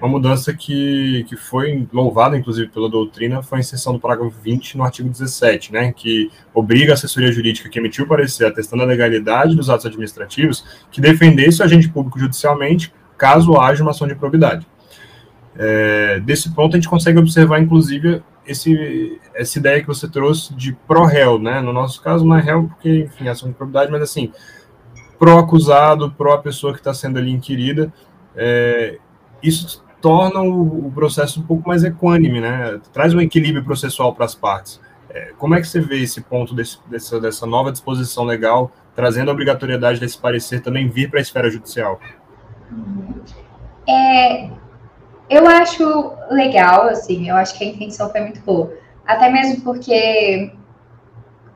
uma mudança que, que foi louvada, inclusive, pela doutrina foi a inserção do parágrafo 20 no artigo 17, né, que obriga a assessoria jurídica que emitiu parecer atestando a legalidade dos atos administrativos que defendesse o agente público judicialmente caso haja uma ação de probidade. É, desse ponto, a gente consegue observar, inclusive, esse, essa ideia que você trouxe de pró-réu, né? No nosso caso, não é réu porque, enfim, é ação de probidade, mas assim, pró-acusado, pró-pessoa que está sendo ali inquirida. É, isso torna o, o, processo um pouco mais equânime, né? Traz um equilíbrio processual para as partes. É, como é que você vê esse ponto desse, dessa, dessa nova disposição legal, trazendo a obrigatoriedade desse parecer também vir para a esfera judicial? É, eu acho legal, assim, eu acho que a intenção foi muito boa. Até mesmo porque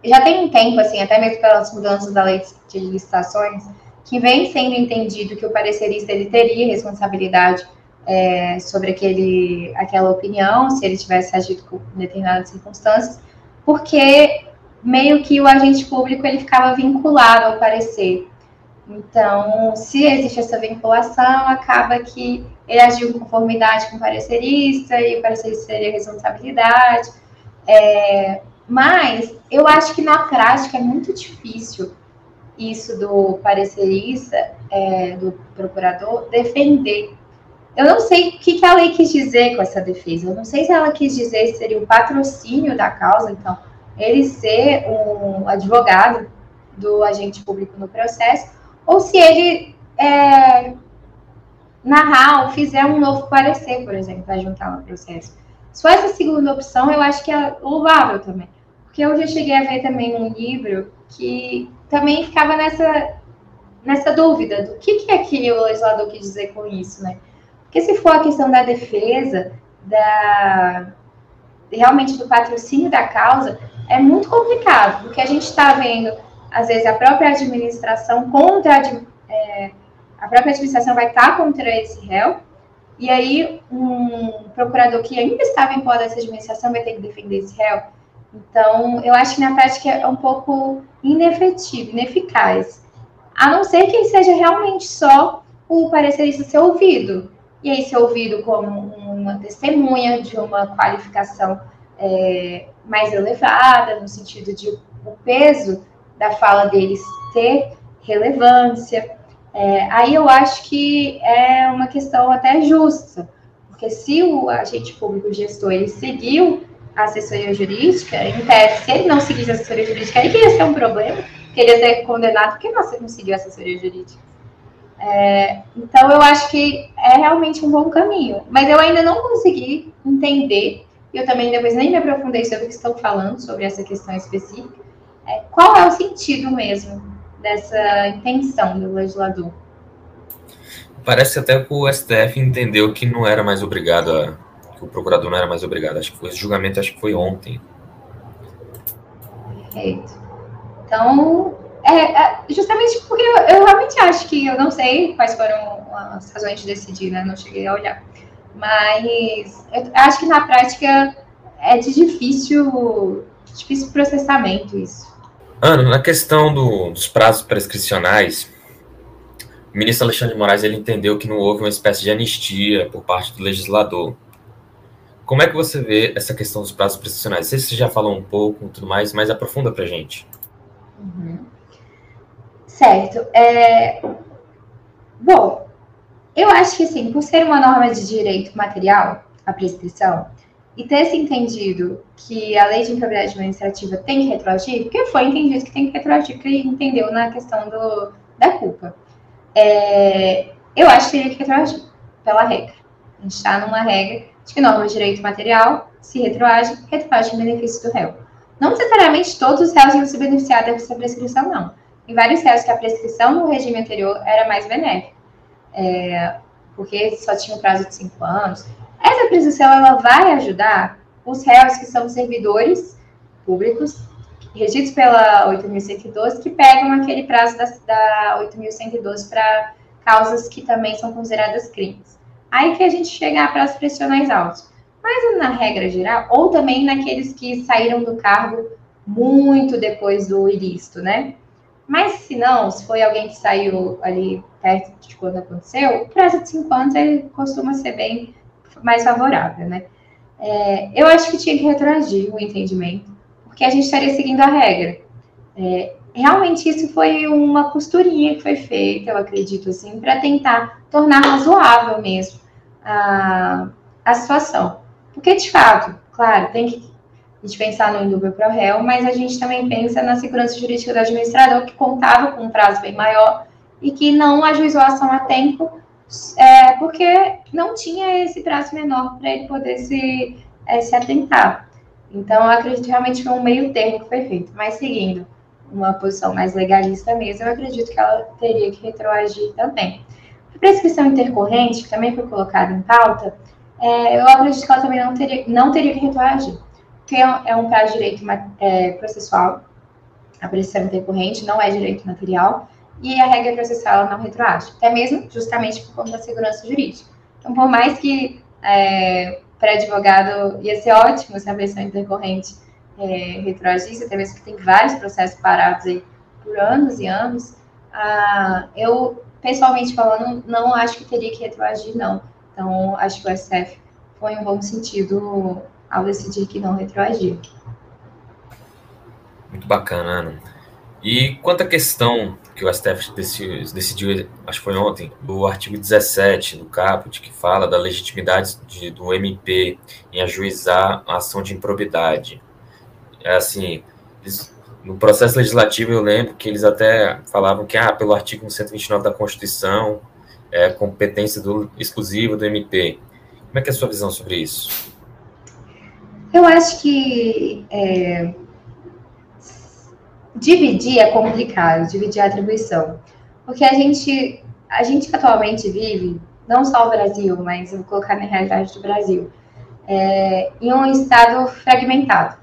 já tem um tempo, assim, até mesmo pelas mudanças da lei de licitações, que vem sendo entendido que o parecerista ele teria responsabilidade é, sobre aquele, aquela opinião, se ele tivesse agido com determinadas circunstâncias, porque meio que o agente público ele ficava vinculado ao parecer. Então, se existe essa vinculação, acaba que ele agiu em conformidade com o parecerista e o parecerista teria responsabilidade. É, mas eu acho que na prática é muito difícil isso do parecerista, é, do procurador, defender. Eu não sei o que, que a lei quis dizer com essa defesa. Eu não sei se ela quis dizer se seria o patrocínio da causa, então, ele ser um advogado do agente público no processo, ou se ele é, narrar ou fizer um novo parecer, por exemplo, para juntar no processo. Só essa segunda opção eu acho que é louvável também. Porque eu já cheguei a ver também um livro que também ficava nessa, nessa dúvida do que, que é que o legislador quis dizer com isso, né? Porque se for a questão da defesa, da realmente do patrocínio da causa, é muito complicado, porque a gente está vendo, às vezes, a própria administração contra a, é, a própria administração vai estar tá contra esse réu, e aí um procurador que ainda estava em poder dessa administração vai ter que defender esse réu. Então, eu acho que na prática é um pouco inefetivo, ineficaz. A não ser que seja realmente só o parecerista ser ouvido. E aí ser ouvido como uma testemunha de uma qualificação é, mais elevada, no sentido de o peso da fala deles ter relevância. É, aí eu acho que é uma questão até justa, porque se o agente público gestor ele seguiu a assessoria jurídica, em tese, se ele não seguisse a assessoria jurídica, ele queria ser um problema, queria ser condenado, porque não seguiu a assessoria jurídica. É, então, eu acho que é realmente um bom caminho. Mas eu ainda não consegui entender, e eu também depois nem me aprofundei sobre o que estão falando, sobre essa questão específica, é, qual é o sentido mesmo dessa intenção do legislador. Parece até que o STF entendeu que não era mais obrigado a, que o procurador não era mais obrigado. Acho que foi esse julgamento, acho que foi ontem. Perfeito. Então, é, é, justamente porque eu, eu, realmente acho que eu não sei quais foram as razões de decidir, né? Não cheguei a olhar. Mas eu acho que na prática é de difícil, difícil processamento isso. Ana, na questão do, dos prazos prescricionais, o ministro Alexandre de Moraes ele entendeu que não houve uma espécie de anistia por parte do legislador. Como é que você vê essa questão dos prazos prescricionais? Não sei se você já falou um pouco e tudo mais, mas aprofunda para gente. Uhum. Certo. É... Bom, eu acho que, assim, por ser uma norma de direito material, a prescrição, e ter se entendido que a lei de improbidade administrativa tem que retroagir, porque foi entendido que tem que retroagir, que entendeu na questão do, da culpa. É... Eu acho que teria que retroagir, pela regra. A gente está numa regra de que norma de direito material, se retroage, retroage em benefício do réu. Não necessariamente todos os réus vão se beneficiar dessa prescrição, não em vários casos que a prescrição no regime anterior era mais benéfica, é, porque só tinha um prazo de cinco anos. Essa prescrição ela vai ajudar os réus que são servidores públicos, regidos pela 8.112, que pegam aquele prazo da, da 8.112 para causas que também são consideradas crimes. Aí que a gente chega a prazos pressionais altos. Mas na regra geral, ou também naqueles que saíram do cargo muito depois do ilícito, né? Mas se não, se foi alguém que saiu ali perto de quando aconteceu, o prazo de cinco anos ele costuma ser bem mais favorável, né? É, eu acho que tinha que retroagir o entendimento, porque a gente estaria seguindo a regra. É, realmente isso foi uma costurinha que foi feita, eu acredito, assim, para tentar tornar razoável mesmo a, a situação. Porque, de fato, claro, tem que a gente pensar no indúbio pro réu, mas a gente também pensa na segurança jurídica do administrador, que contava com um prazo bem maior e que não ajuizou a ação a tempo, é, porque não tinha esse prazo menor para ele poder se, é, se atentar. Então, eu acredito realmente que foi um meio termo que foi feito. Mas seguindo uma posição mais legalista mesmo, eu acredito que ela teria que retroagir também. A prescrição intercorrente, que também foi colocada em pauta, é, eu acredito que ela também não teria, não teria que retroagir. Porque é um prazo de direito é, processual, a prescrição intercorrente não é direito material, e a regra processual não retroage, até mesmo justamente por conta da segurança jurídica. Então, por mais que é, para advogado ia ser ótimo se a versão intercorrente é, retroagisse, até mesmo que tem vários processos parados aí por anos e anos, ah, eu, pessoalmente falando, não acho que teria que retroagir, não. Então, acho que o STF foi um bom sentido ao decidir que não retroagir. Muito bacana, Ana. E quanto à questão que o STF decidiu, acho que foi ontem, do artigo 17 do caput, que fala da legitimidade de, do MP em ajuizar a ação de improbidade. É assim, eles, no processo legislativo eu lembro que eles até falavam que, ah, pelo artigo 129 da Constituição, é competência do, exclusiva do MP. Como é que é a sua visão sobre isso? Eu acho que é, dividir é complicado, dividir a atribuição. Porque a gente, a gente atualmente vive, não só o Brasil, mas eu vou colocar na realidade do Brasil, é, em um estado fragmentado.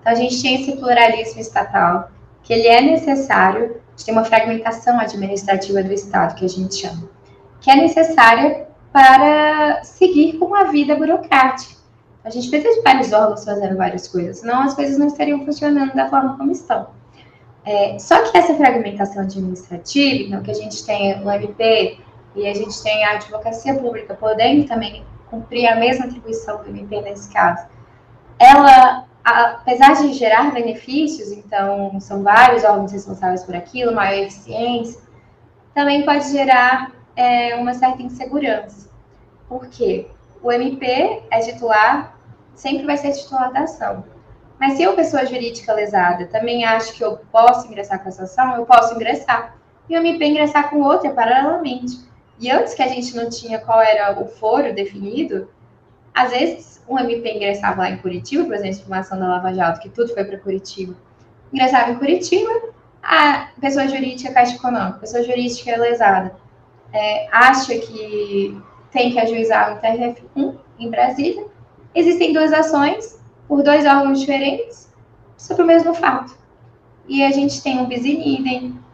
Então, a gente tem esse pluralismo estatal, que ele é necessário, a gente tem uma fragmentação administrativa do Estado, que a gente chama, que é necessária para seguir com a vida burocrática. A gente precisa de vários órgãos fazendo várias coisas, senão as coisas não estariam funcionando da forma como estão. É, só que essa fragmentação administrativa, então, que a gente tem o MP e a gente tem a advocacia pública podendo também cumprir a mesma atribuição do MP nesse caso, ela, apesar de gerar benefícios, então são vários órgãos responsáveis por aquilo, maior eficiência, também pode gerar é, uma certa insegurança. Por quê? O MP é titular, sempre vai ser titular da ação. Mas se eu, pessoa jurídica lesada, também acho que eu posso ingressar com essa ação, eu posso ingressar. E o MP ingressar com outra paralelamente. E antes que a gente não tinha qual era o foro definido, às vezes um MP ingressava lá em Curitiba, por exemplo, uma ação da Lava Jato, que tudo foi para Curitiba. Ingressava em Curitiba, a pessoa jurídica caixa econômica, pessoa jurídica lesada, é, acha que tem que ajuizar o TRF1 em Brasília. Existem duas ações, por dois órgãos diferentes sobre o mesmo fato. E a gente tem um bis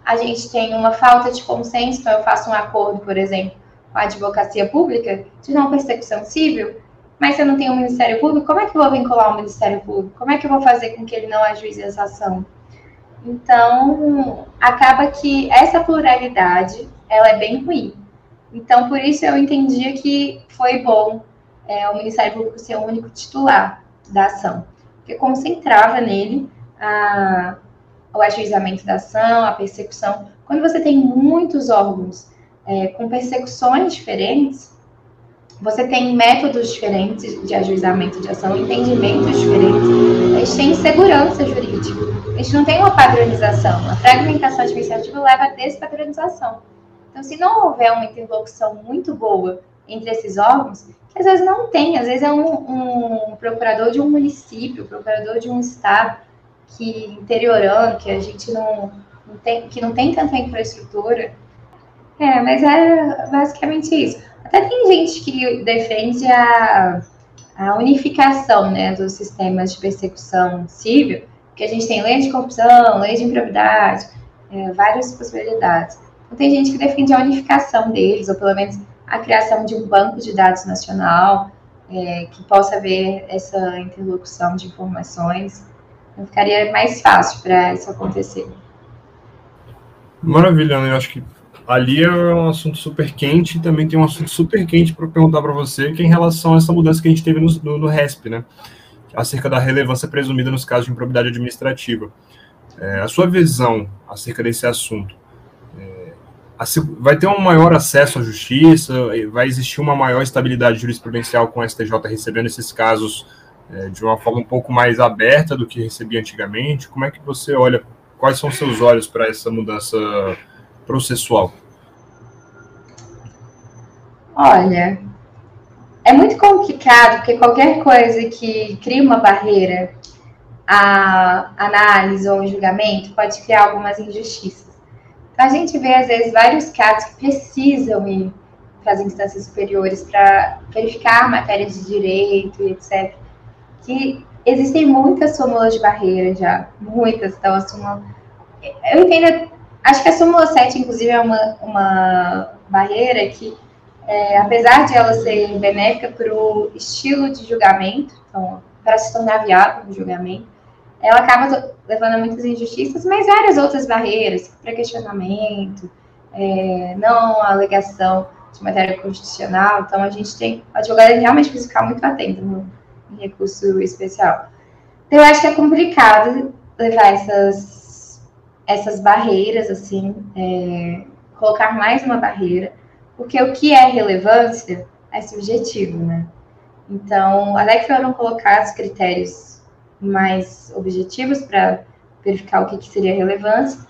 a gente tem uma falta de consenso, então eu faço um acordo, por exemplo, com a advocacia pública de não persecução civil, mas se eu não tenho um Ministério Público, como é que eu vou vincular o Ministério Público? Como é que eu vou fazer com que ele não ajuize essa ação? Então, acaba que essa pluralidade, ela é bem ruim. Então, por isso eu entendia que foi bom é, o Ministério Público ser o único titular da ação, porque concentrava nele a, o ajuizamento da ação, a persecução. Quando você tem muitos órgãos é, com persecuções diferentes, você tem métodos diferentes de ajuizamento de ação, entendimentos diferentes, a gente tem insegurança jurídica, a gente não tem uma padronização. A fragmentação administrativa leva a despadronização. Então, se não houver uma interlocução muito boa entre esses órgãos, que às vezes não tem, às vezes é um, um procurador de um município, procurador de um estado que interiorando, que a gente não, não tem, que não tem tanta infraestrutura. É, mas é basicamente isso. Até tem gente que defende a, a unificação né, dos sistemas de persecução civil, que a gente tem lei de corrupção, lei de improbidade, é, várias possibilidades. Então, tem gente que defende a unificação deles, ou pelo menos a criação de um banco de dados nacional é, que possa haver essa interlocução de informações. Então, ficaria mais fácil para isso acontecer. Maravilha, né? Eu acho que ali é um assunto super quente e também tem um assunto super quente para perguntar para você, que é em relação a essa mudança que a gente teve no, no, no RESP, né? Acerca da relevância presumida nos casos de improbidade administrativa. É, a sua visão acerca desse assunto vai ter um maior acesso à justiça, vai existir uma maior estabilidade jurisprudencial com o STJ recebendo esses casos é, de uma forma um pouco mais aberta do que recebia antigamente. Como é que você olha, quais são seus olhos para essa mudança processual? Olha, é muito complicado, porque qualquer coisa que cria uma barreira à análise ou julgamento pode criar algumas injustiças. A gente vê, às vezes, vários casos que precisam ir as instâncias superiores para verificar matérias de direito e etc. Que existem muitas súmulas de barreira já, muitas. Então, a súmula. Eu entendo. Acho que a súmula 7, inclusive, é uma, uma barreira que, é, apesar de ela ser benéfica para o estilo de julgamento, então, para se tornar viável o julgamento, ela acaba levando a muitas injustiças, mas várias outras barreiras, para questionamento, é, não alegação de matéria constitucional. Então, a gente tem. O advogado realmente precisa ficar muito atento no, no recurso especial. Então, eu acho que é complicado levar essas, essas barreiras, assim, é, colocar mais uma barreira, porque o que é relevância é subjetivo, né? Então, até que foram colocados critérios mais objetivos para verificar o que, que seria relevância,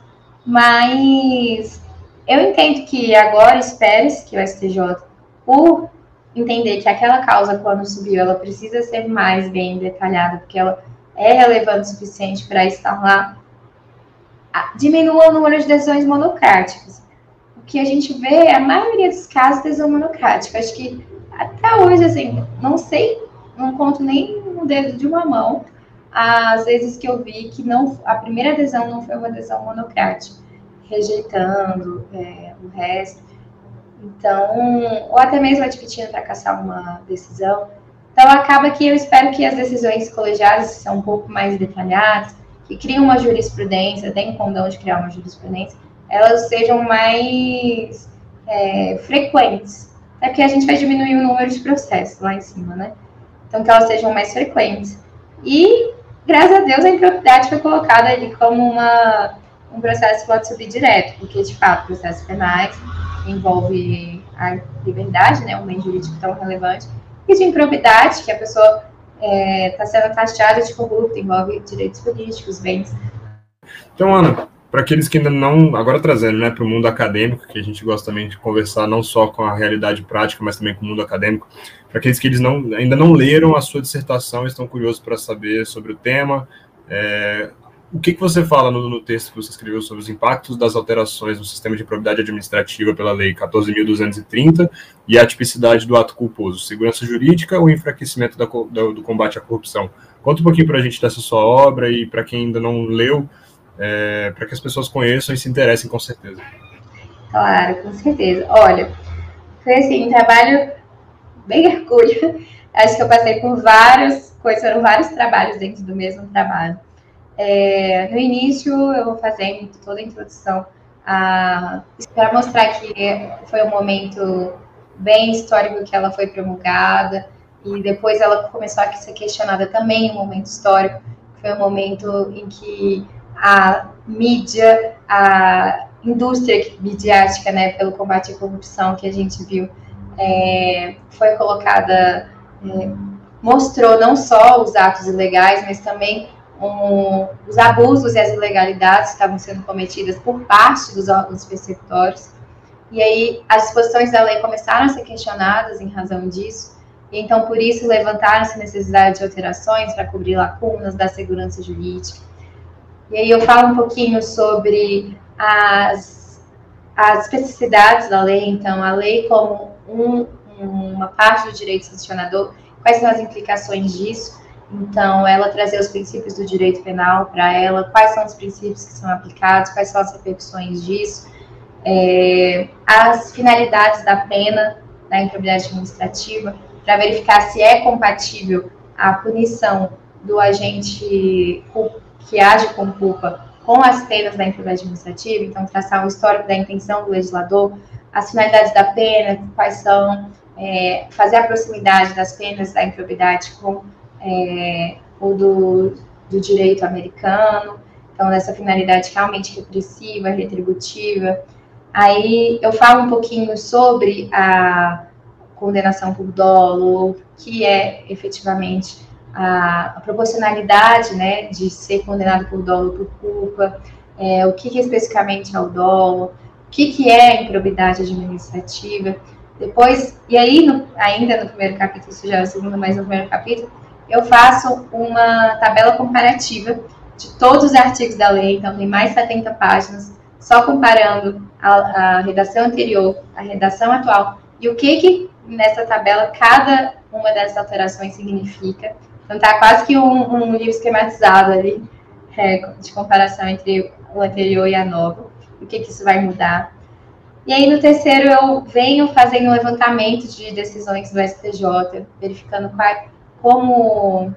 mas eu entendo que agora espere-se que o STJ, por entender que aquela causa, quando subiu, ela precisa ser mais bem detalhada, porque ela é relevante o suficiente para estar lá, diminua o número de decisões monocráticas. O que a gente vê é a maioria dos casos de decisão monocrática. Acho que até hoje, assim, não sei, não conto nem no dedo de uma mão, as vezes que eu vi que não, a primeira adesão não foi uma adesão monocrática rejeitando é, o resto. Então, ou até mesmo admitindo para caçar uma decisão. Então, acaba que eu espero que as decisões colegiadas, que são um pouco mais detalhadas, que criam uma jurisprudência, tem condão de criar uma jurisprudência, elas sejam mais é, frequentes. É que a gente vai diminuir o número de processos lá em cima, né? Então, que elas sejam mais frequentes. E, graças a Deus, a impropriedade foi colocada ali como uma um processo pode subir direto, porque, de fato, processos penais envolve a liberdade, né, um bem jurídico tão relevante, e de improbidade, que a pessoa está é, tá sendo taxada de corrupto, envolve direitos políticos, bens. Então, Ana, para aqueles que ainda não, agora trazendo né, para o mundo acadêmico, que a gente gosta também de conversar não só com a realidade prática, mas também com o mundo acadêmico, para aqueles que eles não, ainda não leram a sua dissertação e estão curiosos para saber sobre o tema, é, o que, que você fala no, no, texto que você escreveu sobre os impactos das alterações no sistema de probidade administrativa pela Lei 14.230 e a tipicidade do ato culposo, segurança jurídica ou enfraquecimento da, da, do combate à corrupção? Conta um pouquinho para a gente dessa sua obra e para quem ainda não leu, é, para que as pessoas conheçam e se interessem com certeza. Claro, com certeza. Olha, foi assim, um trabalho bem hercúleo. Acho que eu passei por vários, foram vários trabalhos dentro do mesmo trabalho. É, no início, eu vou fazendo toda a introdução para mostrar que foi um momento bem histórico que ela foi promulgada, e depois ela começou a ser questionada também um momento histórico, foi um momento em que a mídia, a indústria midiática, né, pelo combate à corrupção que a gente viu, é, foi colocada, é, mostrou não só os atos ilegais, mas também um, os abusos e as ilegalidades que estavam sendo cometidas por parte dos órgãos perceptórios. E aí as disposições da lei começaram a ser questionadas em razão disso, e então por isso levantaram-se necessidade de alterações para cobrir lacunas da segurança jurídica. E aí eu falo um pouquinho sobre as, as especificidades da lei, então a lei como um, uma parte do direito sancionador, quais são as implicações disso, então, ela trazer os princípios do direito penal para ela, quais são os princípios que são aplicados, quais são as repercussões disso, é, as finalidades da pena da improbidade administrativa, para verificar se é compatível a punição do agente que age com culpa com as penas da improbidade administrativa, então traçar o histórico da intenção do legislador, as finalidades da pena, quais são, é, fazer a proximidade das penas da improbidade com é, ou do, do direito americano, então dessa finalidade realmente repressiva, retributiva. Aí eu falo um pouquinho sobre a condenação por dolo, que é efetivamente a, a proporcionalidade né, de ser condenado por dolo por culpa, é, o que, que especificamente é o dolo, o que, que é improbidade administrativa. Depois, e aí, no, ainda no primeiro capítulo, isso já é o segundo, mas no primeiro capítulo, eu faço uma tabela comparativa de todos os artigos da lei, então tem mais 70 páginas, só comparando a, a redação anterior, a redação atual e o que, que nessa tabela cada uma dessas alterações significa. Então, tá quase que um, um livro esquematizado ali, é, de comparação entre o anterior e a nova, o que, que isso vai mudar. E aí, no terceiro, eu venho fazendo um levantamento de decisões do STJ, verificando qual, como,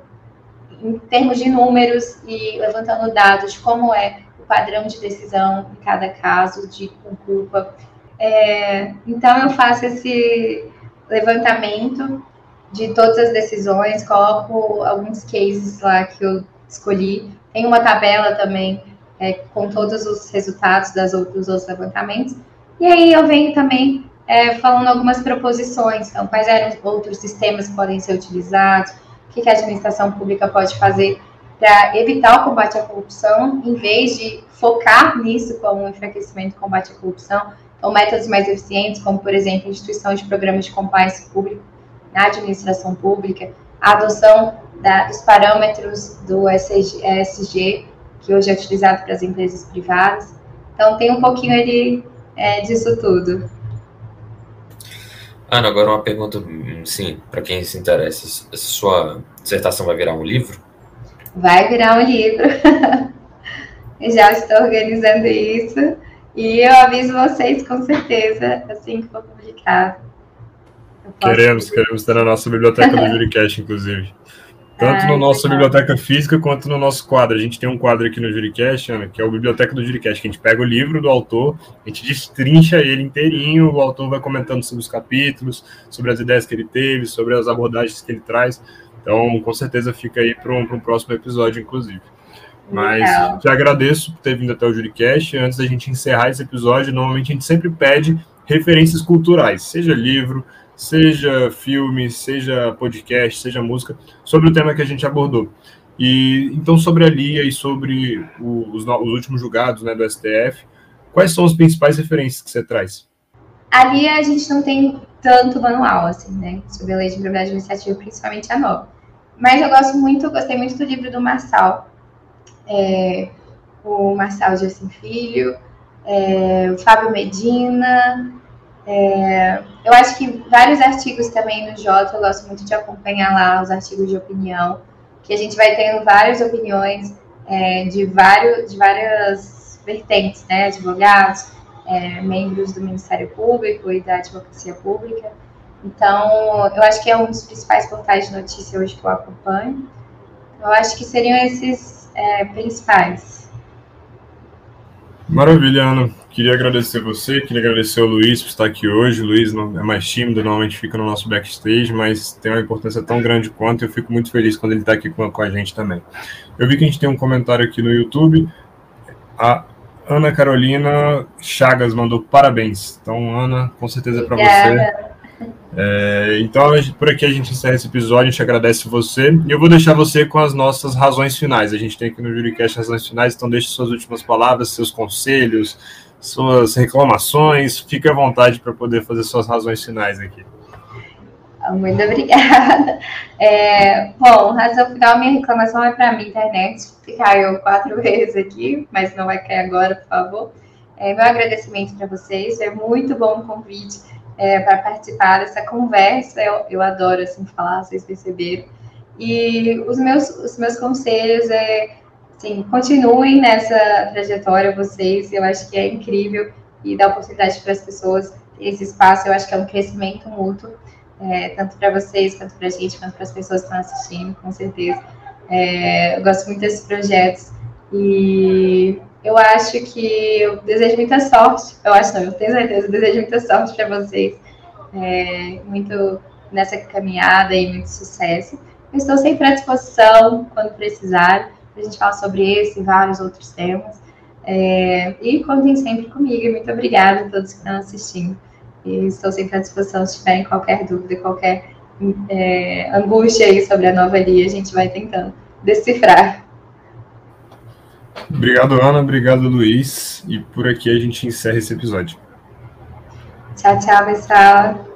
em termos de números e levantando dados como é o padrão de decisão em cada caso de culpa. É, então, eu faço esse levantamento de todas as decisões, coloco alguns cases lá que eu escolhi. Tem uma tabela também é, com todos os resultados das outros, dos outros levantamentos. E aí eu venho também é, falando algumas proposições, então, quais eram outros sistemas que podem ser utilizados, o que, que a administração pública pode fazer para evitar o combate à corrupção, em vez de focar nisso como um enfraquecimento do combate à corrupção, então métodos mais eficientes, como, por exemplo, instituição de programas de compliance público na administração pública, a adoção da, dos parâmetros do ESG, que hoje é utilizado para as empresas privadas. Então, tem um pouquinho ali é, disso tudo. Ana, agora uma pergunta, sim, para quem se interessa. Sua dissertação vai virar um livro? Vai virar um livro. [laughs] Já estou organizando isso. E eu aviso vocês com certeza, assim que for publicado. Queremos, queremos ter na nossa biblioteca do [laughs] Juricast, inclusive. Tanto no nossa biblioteca física quanto no nosso quadro. A gente tem um quadro aqui no Juricast, Ana, que é o Biblioteca do Juricast, que a gente pega o livro do autor, a gente destrincha ele inteirinho, o autor vai comentando sobre os capítulos, sobre as ideias que ele teve, sobre as abordagens que ele traz. Então, com certeza fica aí para um, um, próximo episódio, inclusive. Mas Legal. te agradeço por ter vindo até o Juricast. Antes da gente encerrar esse episódio, normalmente a gente sempre pede referências culturais, seja livro, seja filme, seja podcast, seja música, sobre o tema que a gente abordou. E então sobre a Lia e sobre os, os últimos julgados né, do STF, quais são as principais referências que você traz? A Lia a gente não tem tanto manual assim, né, sobre a lei de propriedade administrativa, principalmente a nova. Mas eu gosto muito, gostei muito do livro do Marçal, é, o Marçal Gerson Filho, é, o Fábio Medina, é, eu acho que vários artigos também no Jota, eu gosto muito de acompanhar lá os artigos de opinião, que a gente vai tendo várias opiniões é, de, vários, de várias vertentes, né? Advogados, é, membros do Ministério Público e da Advocacia Pública. Então, eu acho que é um dos principais portais de notícia hoje que eu acompanho. Eu acho que seriam esses é, principais. Maravilha, Ana. Queria agradecer você, queria agradecer ao Luiz por estar aqui hoje. O Luiz não, é mais tímido, normalmente fica no nosso backstage, mas tem uma importância tão grande quanto. E eu fico muito feliz quando ele está aqui com, com a gente também. Eu vi que a gente tem um comentário aqui no YouTube. A Ana Carolina Chagas mandou parabéns. Então, Ana, com certeza é para você. É, então, por aqui a gente encerra esse episódio, a gente agradece você. E eu vou deixar você com as nossas razões finais. A gente tem aqui no Juricast razões finais, então deixe suas últimas palavras, seus conselhos, suas reclamações. Fique à vontade para poder fazer suas razões finais aqui. Muito obrigada. [laughs] É, bom, razão final, minha reclamação é para a minha internet, que caiu quatro [laughs] vezes aqui, mas não vai cair agora, por favor. É, meu agradecimento para vocês, é muito bom o convite é, para participar dessa conversa. Eu, eu adoro assim falar, vocês perceberam. E os meus, os meus conselhos é, assim, continuem nessa trajetória vocês. Eu acho que é incrível e dá oportunidade para as pessoas esse espaço. Eu acho que é um crescimento mútuo, é, tanto para vocês quanto para a gente, quanto para as pessoas que estão assistindo, com certeza. É, eu gosto muito desses projetos e eu acho que eu desejo muita sorte. Eu acho não, eu tenho certeza, eu desejo muita sorte para vocês. É, muito nessa caminhada e muito sucesso. Eu estou sempre à disposição quando precisar. A gente fala sobre esse e vários outros temas. É, e contem sempre comigo. Muito obrigada a todos que estão assistindo. E estou sempre à disposição se tiverem qualquer dúvida, qualquer é, angústia aí sobre a nova Lia, a gente vai tentando decifrar. Obrigado, Ana. Obrigado, Luiz. E por aqui a gente encerra esse episódio. Tchau, tchau, pessoal.